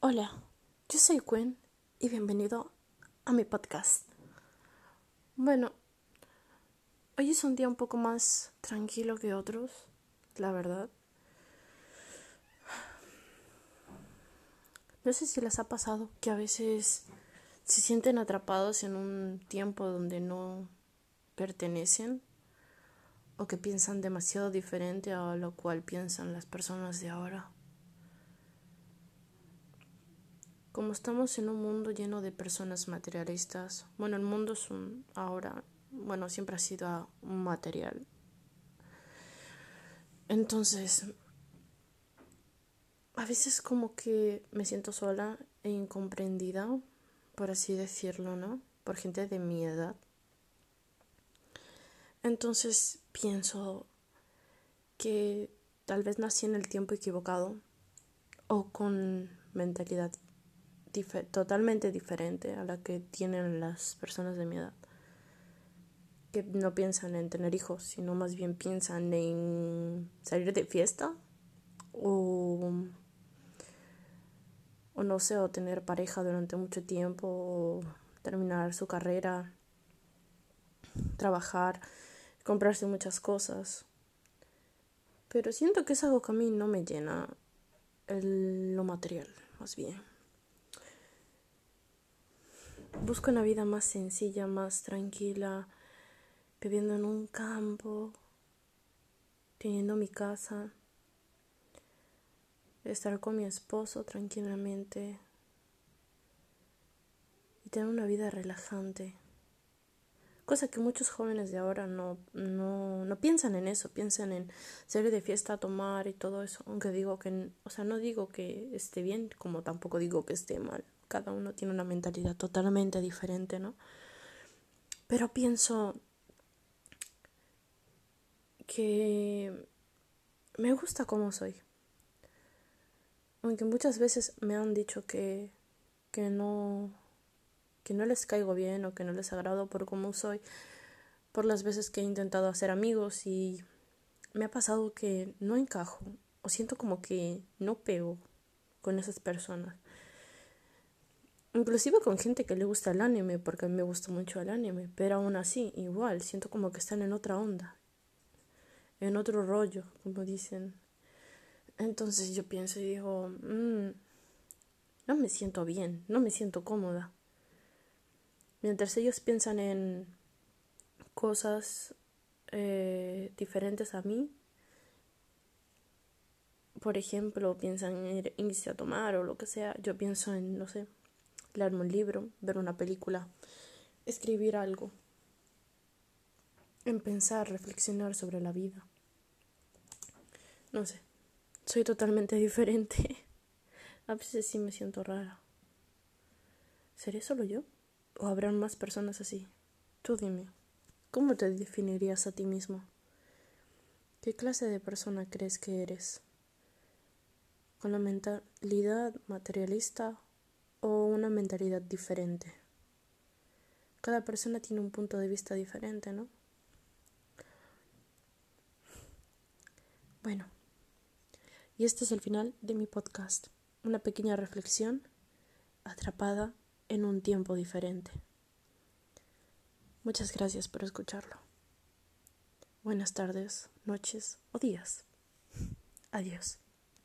Hola, yo soy Gwen y bienvenido a mi podcast. Bueno, hoy es un día un poco más tranquilo que otros, la verdad. No sé si les ha pasado que a veces se sienten atrapados en un tiempo donde no pertenecen o que piensan demasiado diferente a lo cual piensan las personas de ahora. Como estamos en un mundo lleno de personas materialistas, bueno, el mundo es un ahora, bueno, siempre ha sido material. Entonces, a veces como que me siento sola e incomprendida, por así decirlo, ¿no? Por gente de mi edad. Entonces pienso que tal vez nací en el tiempo equivocado o con mentalidad totalmente diferente a la que tienen las personas de mi edad. Que no piensan en tener hijos, sino más bien piensan en salir de fiesta o, o no sé, o tener pareja durante mucho tiempo, o terminar su carrera, trabajar, comprarse muchas cosas. Pero siento que es algo que a mí no me llena lo material, más bien. Busco una vida más sencilla, más tranquila, viviendo en un campo, teniendo mi casa, estar con mi esposo tranquilamente y tener una vida relajante. Cosa que muchos jóvenes de ahora no, no, no piensan en eso, piensan en salir de fiesta, tomar y todo eso. Aunque digo que, o sea, no digo que esté bien, como tampoco digo que esté mal cada uno tiene una mentalidad totalmente diferente, ¿no? Pero pienso que me gusta como soy. Aunque muchas veces me han dicho que, que no que no les caigo bien o que no les agrado por cómo soy, por las veces que he intentado hacer amigos y me ha pasado que no encajo o siento como que no pego con esas personas. Inclusive con gente que le gusta el anime, porque a mí me gusta mucho el anime, pero aún así, igual, siento como que están en otra onda, en otro rollo, como dicen. Entonces yo pienso y digo, mm, no me siento bien, no me siento cómoda. Mientras ellos piensan en cosas eh, diferentes a mí, por ejemplo, piensan en irse a tomar o lo que sea, yo pienso en, no sé, leerme un libro, ver una película, escribir algo, en pensar, reflexionar sobre la vida. No sé, soy totalmente diferente. A veces sí me siento rara. ¿Seré solo yo? ¿O habrán más personas así? Tú dime, ¿cómo te definirías a ti mismo? ¿Qué clase de persona crees que eres? ¿Con la mentalidad materialista o una mentalidad diferente. Cada persona tiene un punto de vista diferente, ¿no? Bueno, y este es el final de mi podcast. Una pequeña reflexión atrapada en un tiempo diferente. Muchas gracias por escucharlo. Buenas tardes, noches o días. Adiós.